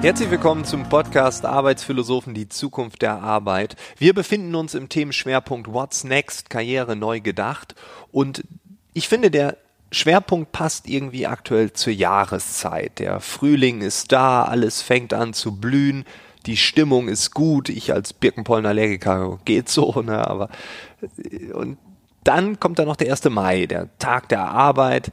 Herzlich willkommen zum Podcast Arbeitsphilosophen, die Zukunft der Arbeit. Wir befinden uns im Themenschwerpunkt What's Next, Karriere neu gedacht. Und ich finde, der Schwerpunkt passt irgendwie aktuell zur Jahreszeit. Der Frühling ist da, alles fängt an zu blühen, die Stimmung ist gut. Ich als Birkenpollenallergiker geht so, ne, aber und dann kommt da noch der 1. Mai, der Tag der Arbeit.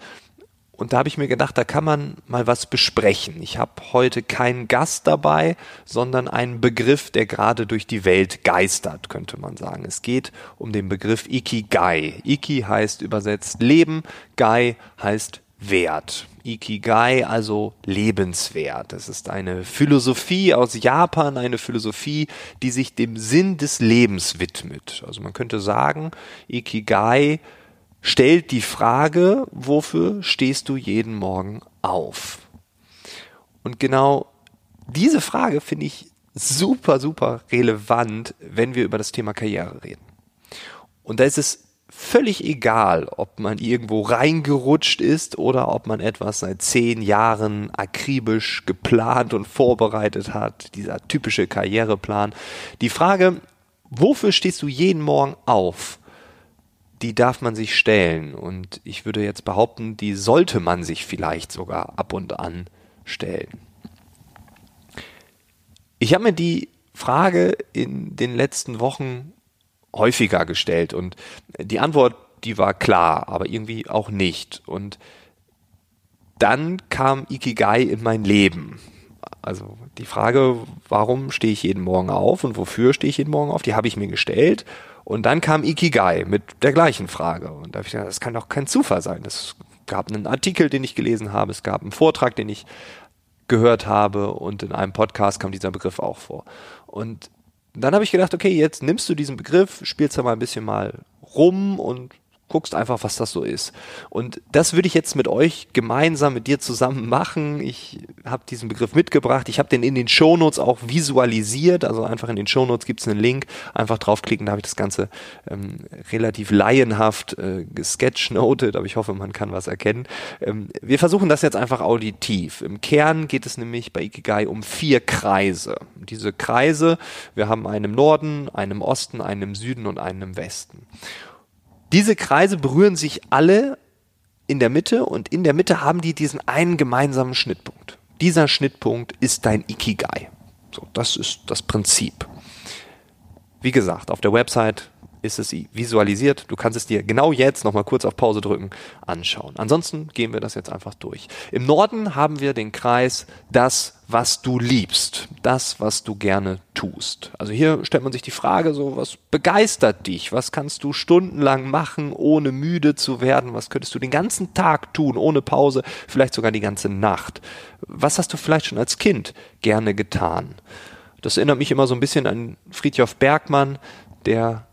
Und da habe ich mir gedacht, da kann man mal was besprechen. Ich habe heute keinen Gast dabei, sondern einen Begriff, der gerade durch die Welt geistert, könnte man sagen. Es geht um den Begriff Ikigai. Iki heißt übersetzt Leben, Gai heißt Wert. Ikigai, also lebenswert. Es ist eine Philosophie aus Japan, eine Philosophie, die sich dem Sinn des Lebens widmet. Also man könnte sagen, Ikigai stellt die Frage, wofür stehst du jeden Morgen auf? Und genau diese Frage finde ich super, super relevant, wenn wir über das Thema Karriere reden. Und da ist es völlig egal, ob man irgendwo reingerutscht ist oder ob man etwas seit zehn Jahren akribisch geplant und vorbereitet hat, dieser typische Karriereplan. Die Frage, wofür stehst du jeden Morgen auf? Die darf man sich stellen. Und ich würde jetzt behaupten, die sollte man sich vielleicht sogar ab und an stellen. Ich habe mir die Frage in den letzten Wochen häufiger gestellt und die Antwort, die war klar, aber irgendwie auch nicht. Und dann kam Ikigai in mein Leben. Also die Frage, warum stehe ich jeden Morgen auf und wofür stehe ich jeden Morgen auf, die habe ich mir gestellt und dann kam Ikigai mit der gleichen Frage. Und da habe ich gedacht, das kann doch kein Zufall sein. Es gab einen Artikel, den ich gelesen habe, es gab einen Vortrag, den ich gehört habe und in einem Podcast kam dieser Begriff auch vor. Und dann habe ich gedacht, okay, jetzt nimmst du diesen Begriff, spielst da mal ein bisschen mal rum und guckst einfach, was das so ist. Und das würde ich jetzt mit euch gemeinsam mit dir zusammen machen. Ich habe diesen Begriff mitgebracht. Ich habe den in den Shownotes auch visualisiert. Also einfach in den Shownotes gibt es einen Link. Einfach draufklicken, da habe ich das Ganze ähm, relativ laienhaft äh, gesketchnotet, aber ich hoffe, man kann was erkennen. Ähm, wir versuchen das jetzt einfach auditiv. Im Kern geht es nämlich bei Ikigai um vier Kreise. Diese Kreise, wir haben einen im Norden, einen im Osten, einen im Süden und einen im Westen. Diese Kreise berühren sich alle in der Mitte und in der Mitte haben die diesen einen gemeinsamen Schnittpunkt. Dieser Schnittpunkt ist dein Ikigai. So, das ist das Prinzip. Wie gesagt, auf der Website ist es visualisiert. Du kannst es dir genau jetzt nochmal kurz auf Pause drücken anschauen. Ansonsten gehen wir das jetzt einfach durch. Im Norden haben wir den Kreis das, was du liebst, das, was du gerne tust. Also hier stellt man sich die Frage so, was begeistert dich? Was kannst du stundenlang machen, ohne müde zu werden? Was könntest du den ganzen Tag tun, ohne Pause, vielleicht sogar die ganze Nacht? Was hast du vielleicht schon als Kind gerne getan? Das erinnert mich immer so ein bisschen an Friedhof Bergmann, der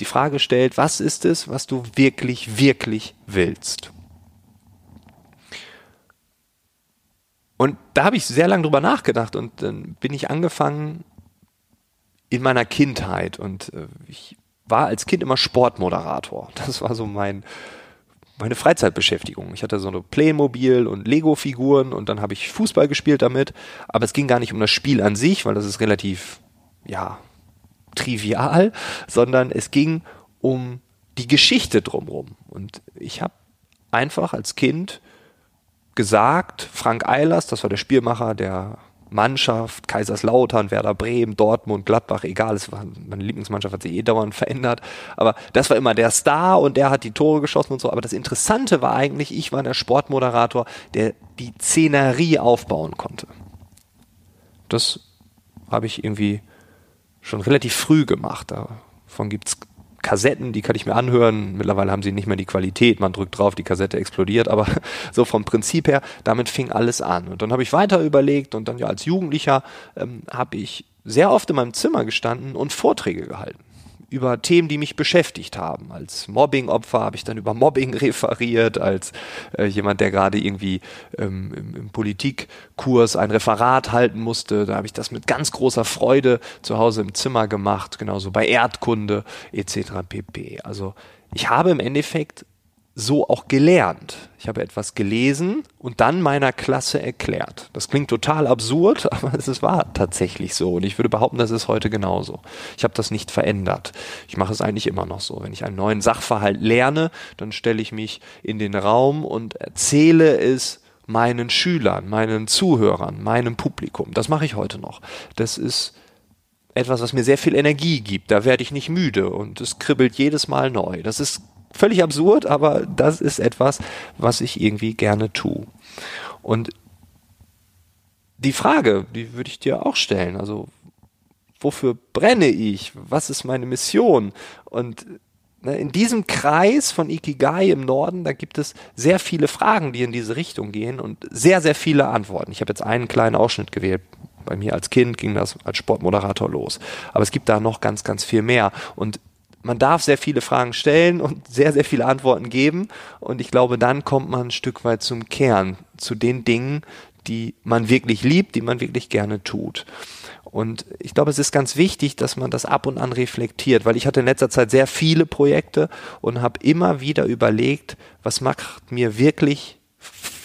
die Frage stellt, was ist es, was du wirklich, wirklich willst? Und da habe ich sehr lange drüber nachgedacht und dann bin ich angefangen in meiner Kindheit und äh, ich war als Kind immer Sportmoderator. Das war so mein, meine Freizeitbeschäftigung. Ich hatte so eine Playmobil und Lego-Figuren und dann habe ich Fußball gespielt damit. Aber es ging gar nicht um das Spiel an sich, weil das ist relativ, ja, trivial, sondern es ging um die Geschichte drumherum. Und ich habe einfach als Kind gesagt, Frank Eilers, das war der Spielmacher der Mannschaft, Kaiserslautern, Werder Bremen, Dortmund, Gladbach, egal, es war, meine Lieblingsmannschaft hat sich eh dauernd verändert, aber das war immer der Star und der hat die Tore geschossen und so, aber das Interessante war eigentlich, ich war der Sportmoderator, der die Szenerie aufbauen konnte. Das habe ich irgendwie schon relativ früh gemacht. Davon gibt es Kassetten, die kann ich mir anhören. Mittlerweile haben sie nicht mehr die Qualität. Man drückt drauf, die Kassette explodiert. Aber so vom Prinzip her, damit fing alles an. Und dann habe ich weiter überlegt und dann ja als Jugendlicher ähm, habe ich sehr oft in meinem Zimmer gestanden und Vorträge gehalten über Themen, die mich beschäftigt haben. Als Mobbing-Opfer habe ich dann über Mobbing referiert, als äh, jemand, der gerade irgendwie ähm, im, im Politikkurs ein Referat halten musste. Da habe ich das mit ganz großer Freude zu Hause im Zimmer gemacht, genauso bei Erdkunde etc. pp. Also ich habe im Endeffekt so auch gelernt. Ich habe etwas gelesen und dann meiner Klasse erklärt. Das klingt total absurd, aber es war tatsächlich so. Und ich würde behaupten, das ist heute genauso. Ich habe das nicht verändert. Ich mache es eigentlich immer noch so. Wenn ich einen neuen Sachverhalt lerne, dann stelle ich mich in den Raum und erzähle es meinen Schülern, meinen Zuhörern, meinem Publikum. Das mache ich heute noch. Das ist etwas, was mir sehr viel Energie gibt. Da werde ich nicht müde und es kribbelt jedes Mal neu. Das ist völlig absurd, aber das ist etwas, was ich irgendwie gerne tue. Und die Frage, die würde ich dir auch stellen. Also, wofür brenne ich? Was ist meine Mission? Und ne, in diesem Kreis von Ikigai im Norden, da gibt es sehr viele Fragen, die in diese Richtung gehen und sehr, sehr viele Antworten. Ich habe jetzt einen kleinen Ausschnitt gewählt. Bei mir als Kind ging das als Sportmoderator los. Aber es gibt da noch ganz, ganz viel mehr. Und man darf sehr viele Fragen stellen und sehr, sehr viele Antworten geben. Und ich glaube, dann kommt man ein Stück weit zum Kern, zu den Dingen, die man wirklich liebt, die man wirklich gerne tut. Und ich glaube, es ist ganz wichtig, dass man das ab und an reflektiert, weil ich hatte in letzter Zeit sehr viele Projekte und habe immer wieder überlegt, was macht mir wirklich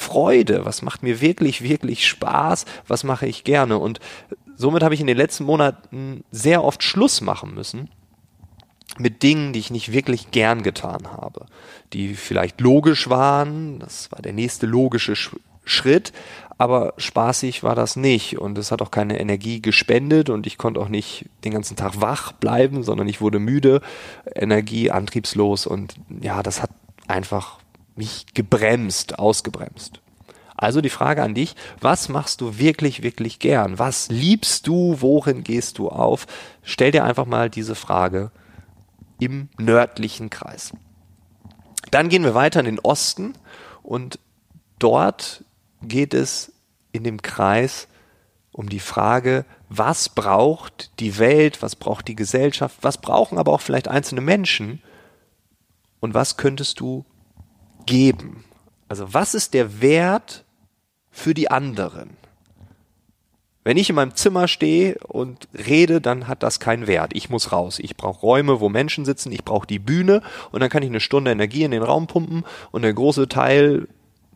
Freude, was macht mir wirklich, wirklich Spaß, was mache ich gerne. Und somit habe ich in den letzten Monaten sehr oft Schluss machen müssen mit Dingen, die ich nicht wirklich gern getan habe, die vielleicht logisch waren, das war der nächste logische Sch Schritt, aber spaßig war das nicht. Und es hat auch keine Energie gespendet. Und ich konnte auch nicht den ganzen Tag wach bleiben, sondern ich wurde müde, Energie, antriebslos. Und ja, das hat einfach mich gebremst, ausgebremst. Also die Frage an dich, was machst du wirklich, wirklich gern? Was liebst du? Worin gehst du auf? Stell dir einfach mal diese Frage im nördlichen Kreis. Dann gehen wir weiter in den Osten und dort geht es in dem Kreis um die Frage, was braucht die Welt, was braucht die Gesellschaft, was brauchen aber auch vielleicht einzelne Menschen und was könntest du geben? Also was ist der Wert für die anderen? Wenn ich in meinem Zimmer stehe und rede, dann hat das keinen Wert. Ich muss raus. Ich brauche Räume, wo Menschen sitzen. Ich brauche die Bühne und dann kann ich eine Stunde Energie in den Raum pumpen und der große Teil,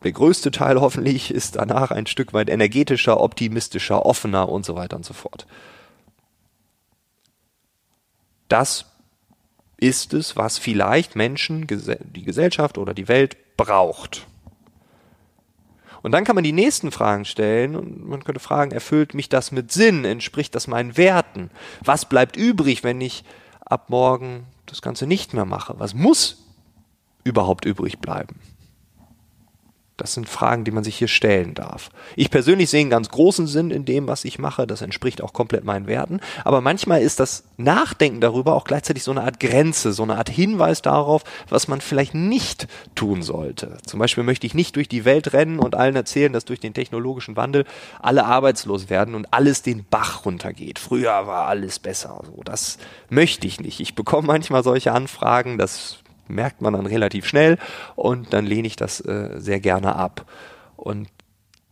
der größte Teil hoffentlich, ist danach ein Stück weit energetischer, optimistischer, offener und so weiter und so fort. Das ist es, was vielleicht Menschen, die Gesellschaft oder die Welt braucht. Und dann kann man die nächsten Fragen stellen und man könnte fragen, erfüllt mich das mit Sinn? Entspricht das meinen Werten? Was bleibt übrig, wenn ich ab morgen das Ganze nicht mehr mache? Was muss überhaupt übrig bleiben? Das sind Fragen, die man sich hier stellen darf. Ich persönlich sehe einen ganz großen Sinn in dem, was ich mache. Das entspricht auch komplett meinen Werten. Aber manchmal ist das Nachdenken darüber auch gleichzeitig so eine Art Grenze, so eine Art Hinweis darauf, was man vielleicht nicht tun sollte. Zum Beispiel möchte ich nicht durch die Welt rennen und allen erzählen, dass durch den technologischen Wandel alle arbeitslos werden und alles den Bach runtergeht. Früher war alles besser. So, das möchte ich nicht. Ich bekomme manchmal solche Anfragen. Das merkt man dann relativ schnell und dann lehne ich das äh, sehr gerne ab. Und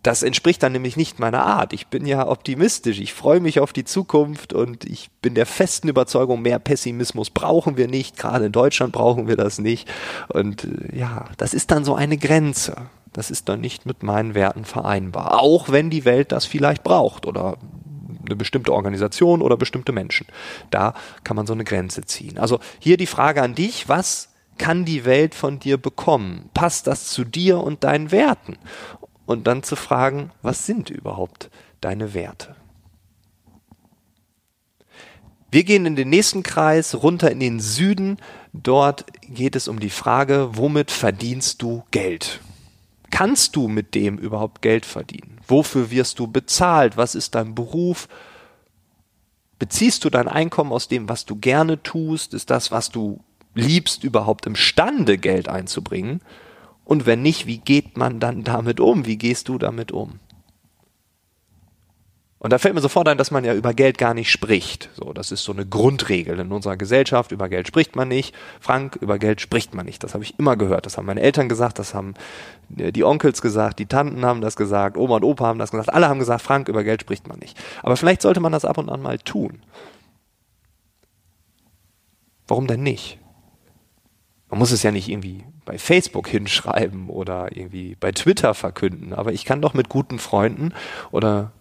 das entspricht dann nämlich nicht meiner Art. Ich bin ja optimistisch, ich freue mich auf die Zukunft und ich bin der festen Überzeugung, mehr Pessimismus brauchen wir nicht, gerade in Deutschland brauchen wir das nicht. Und äh, ja, das ist dann so eine Grenze. Das ist dann nicht mit meinen Werten vereinbar, auch wenn die Welt das vielleicht braucht oder eine bestimmte Organisation oder bestimmte Menschen. Da kann man so eine Grenze ziehen. Also hier die Frage an dich, was kann die Welt von dir bekommen? Passt das zu dir und deinen Werten? Und dann zu fragen, was sind überhaupt deine Werte? Wir gehen in den nächsten Kreis runter in den Süden. Dort geht es um die Frage, womit verdienst du Geld? Kannst du mit dem überhaupt Geld verdienen? Wofür wirst du bezahlt? Was ist dein Beruf? Beziehst du dein Einkommen aus dem, was du gerne tust? Ist das, was du liebst, überhaupt imstande, Geld einzubringen? Und wenn nicht, wie geht man dann damit um? Wie gehst du damit um? Und da fällt mir sofort ein, dass man ja über Geld gar nicht spricht. So, das ist so eine Grundregel in unserer Gesellschaft. Über Geld spricht man nicht. Frank, über Geld spricht man nicht. Das habe ich immer gehört. Das haben meine Eltern gesagt, das haben die Onkels gesagt, die Tanten haben das gesagt, Oma und Opa haben das gesagt. Alle haben gesagt, Frank, über Geld spricht man nicht. Aber vielleicht sollte man das ab und an mal tun. Warum denn nicht? Man muss es ja nicht irgendwie bei Facebook hinschreiben oder irgendwie bei Twitter verkünden, aber ich kann doch mit guten Freunden oder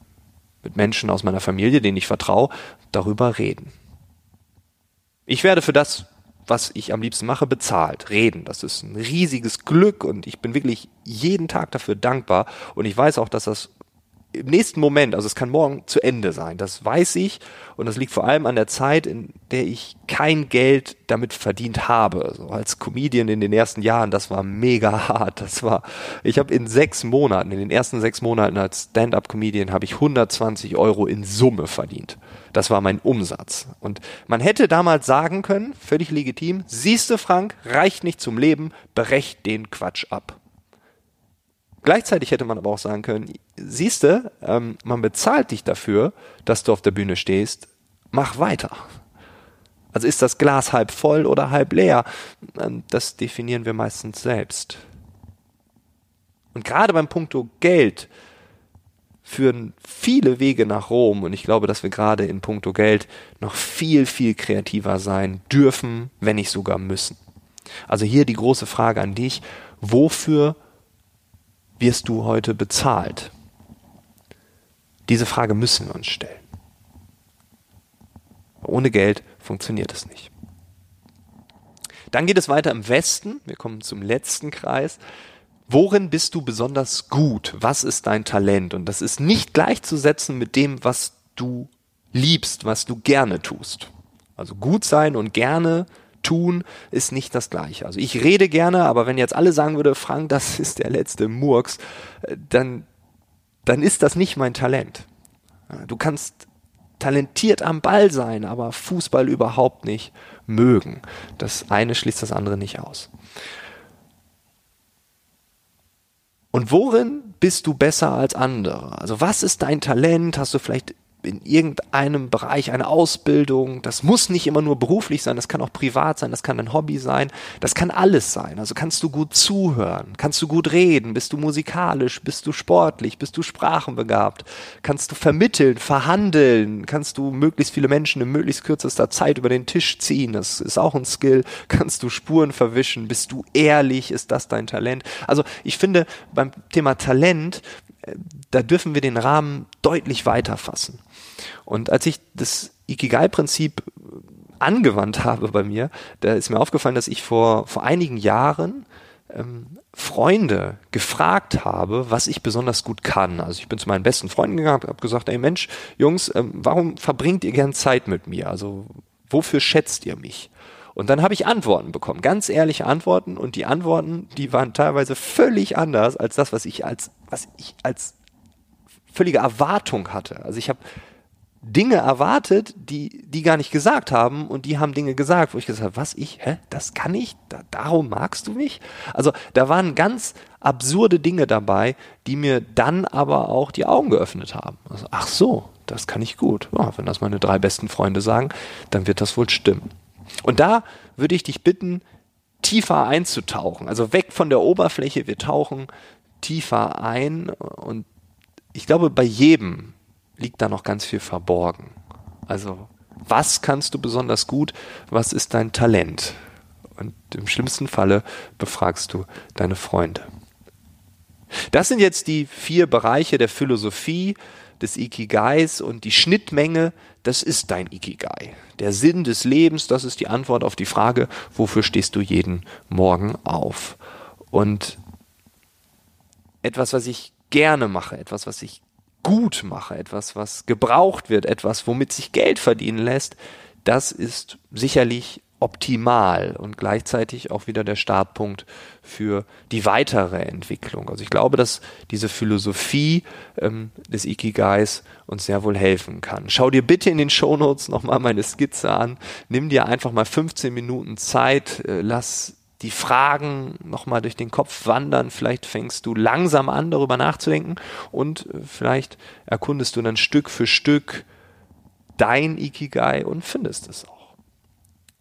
mit Menschen aus meiner Familie, denen ich vertraue, darüber reden. Ich werde für das, was ich am liebsten mache, bezahlt. Reden. Das ist ein riesiges Glück und ich bin wirklich jeden Tag dafür dankbar. Und ich weiß auch, dass das im nächsten Moment, also es kann morgen zu Ende sein, das weiß ich und das liegt vor allem an der Zeit, in der ich kein Geld damit verdient habe. Also als Comedian in den ersten Jahren, das war mega hart. Das war, ich habe in sechs Monaten, in den ersten sechs Monaten als Stand-up-Comedian habe ich 120 Euro in Summe verdient. Das war mein Umsatz. Und man hätte damals sagen können, völlig legitim, siehste Frank, reicht nicht zum Leben, berecht den Quatsch ab. Gleichzeitig hätte man aber auch sagen können, siehste, ähm, man bezahlt dich dafür, dass du auf der Bühne stehst, mach weiter. Also ist das Glas halb voll oder halb leer? Ähm, das definieren wir meistens selbst. Und gerade beim Punkto Geld führen viele Wege nach Rom und ich glaube, dass wir gerade in puncto Geld noch viel, viel kreativer sein dürfen, wenn nicht sogar müssen. Also hier die große Frage an dich, wofür wirst du heute bezahlt? Diese Frage müssen wir uns stellen. Ohne Geld funktioniert es nicht. Dann geht es weiter im Westen. Wir kommen zum letzten Kreis. Worin bist du besonders gut? Was ist dein Talent? Und das ist nicht gleichzusetzen mit dem, was du liebst, was du gerne tust. Also gut sein und gerne tun ist nicht das gleiche. Also ich rede gerne, aber wenn jetzt alle sagen würde, Frank, das ist der letzte Murks, äh, dann, dann ist das nicht mein Talent. Du kannst talentiert am Ball sein, aber Fußball überhaupt nicht mögen. Das eine schließt das andere nicht aus. Und worin bist du besser als andere? Also was ist dein Talent? Hast du vielleicht in irgendeinem Bereich eine Ausbildung. Das muss nicht immer nur beruflich sein, das kann auch privat sein, das kann ein Hobby sein, das kann alles sein. Also kannst du gut zuhören, kannst du gut reden, bist du musikalisch, bist du sportlich, bist du sprachenbegabt, kannst du vermitteln, verhandeln, kannst du möglichst viele Menschen in möglichst kürzester Zeit über den Tisch ziehen, das ist auch ein Skill, kannst du Spuren verwischen, bist du ehrlich, ist das dein Talent? Also ich finde beim Thema Talent da dürfen wir den Rahmen deutlich weiter fassen. Und als ich das Ikigai-Prinzip angewandt habe bei mir, da ist mir aufgefallen, dass ich vor, vor einigen Jahren ähm, Freunde gefragt habe, was ich besonders gut kann. Also ich bin zu meinen besten Freunden gegangen, habe gesagt, ey Mensch, Jungs, ähm, warum verbringt ihr gern Zeit mit mir? Also wofür schätzt ihr mich? Und dann habe ich Antworten bekommen, ganz ehrliche Antworten. Und die Antworten, die waren teilweise völlig anders als das, was ich als, was ich als völlige Erwartung hatte. Also ich habe Dinge erwartet, die die gar nicht gesagt haben und die haben Dinge gesagt, wo ich gesagt habe, was ich, hä, das kann ich, da, darum magst du mich? Also da waren ganz absurde Dinge dabei, die mir dann aber auch die Augen geöffnet haben. Also, ach so, das kann ich gut. Ja, wenn das meine drei besten Freunde sagen, dann wird das wohl stimmen. Und da würde ich dich bitten, tiefer einzutauchen. Also weg von der Oberfläche, wir tauchen tiefer ein und ich glaube, bei jedem liegt da noch ganz viel verborgen. Also, was kannst du besonders gut? Was ist dein Talent? Und im schlimmsten Falle befragst du deine Freunde. Das sind jetzt die vier Bereiche der Philosophie, des Ikigais und die Schnittmenge, das ist dein Ikigai. Der Sinn des Lebens, das ist die Antwort auf die Frage, wofür stehst du jeden Morgen auf? Und etwas, was ich gerne mache, etwas, was ich gut mache, etwas, was gebraucht wird, etwas, womit sich Geld verdienen lässt, das ist sicherlich optimal und gleichzeitig auch wieder der Startpunkt für die weitere Entwicklung. Also ich glaube, dass diese Philosophie ähm, des Ikigais uns sehr wohl helfen kann. Schau dir bitte in den Shownotes nochmal meine Skizze an. Nimm dir einfach mal 15 Minuten Zeit, äh, lass die Fragen nochmal durch den Kopf wandern. Vielleicht fängst du langsam an, darüber nachzudenken und äh, vielleicht erkundest du dann Stück für Stück dein Ikigai und findest es auch.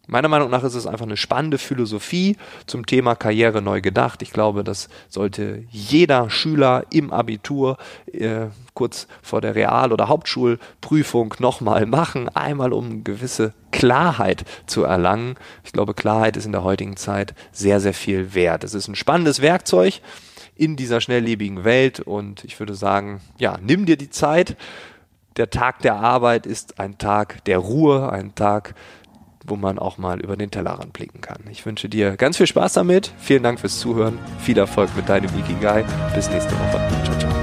Meiner Meinung nach ist es einfach eine spannende Philosophie zum Thema Karriere neu gedacht. Ich glaube, das sollte jeder Schüler im Abitur äh, kurz vor der Real- oder Hauptschulprüfung nochmal machen, einmal um gewisse Klarheit zu erlangen. Ich glaube, Klarheit ist in der heutigen Zeit sehr, sehr viel wert. Es ist ein spannendes Werkzeug in dieser schnelllebigen Welt und ich würde sagen, ja, nimm dir die Zeit. Der Tag der Arbeit ist ein Tag der Ruhe, ein Tag wo man auch mal über den Tellerrand blicken kann. Ich wünsche dir ganz viel Spaß damit. Vielen Dank fürs Zuhören. Viel Erfolg mit deinem Ikigai. Bis nächste Woche. Ciao, ciao.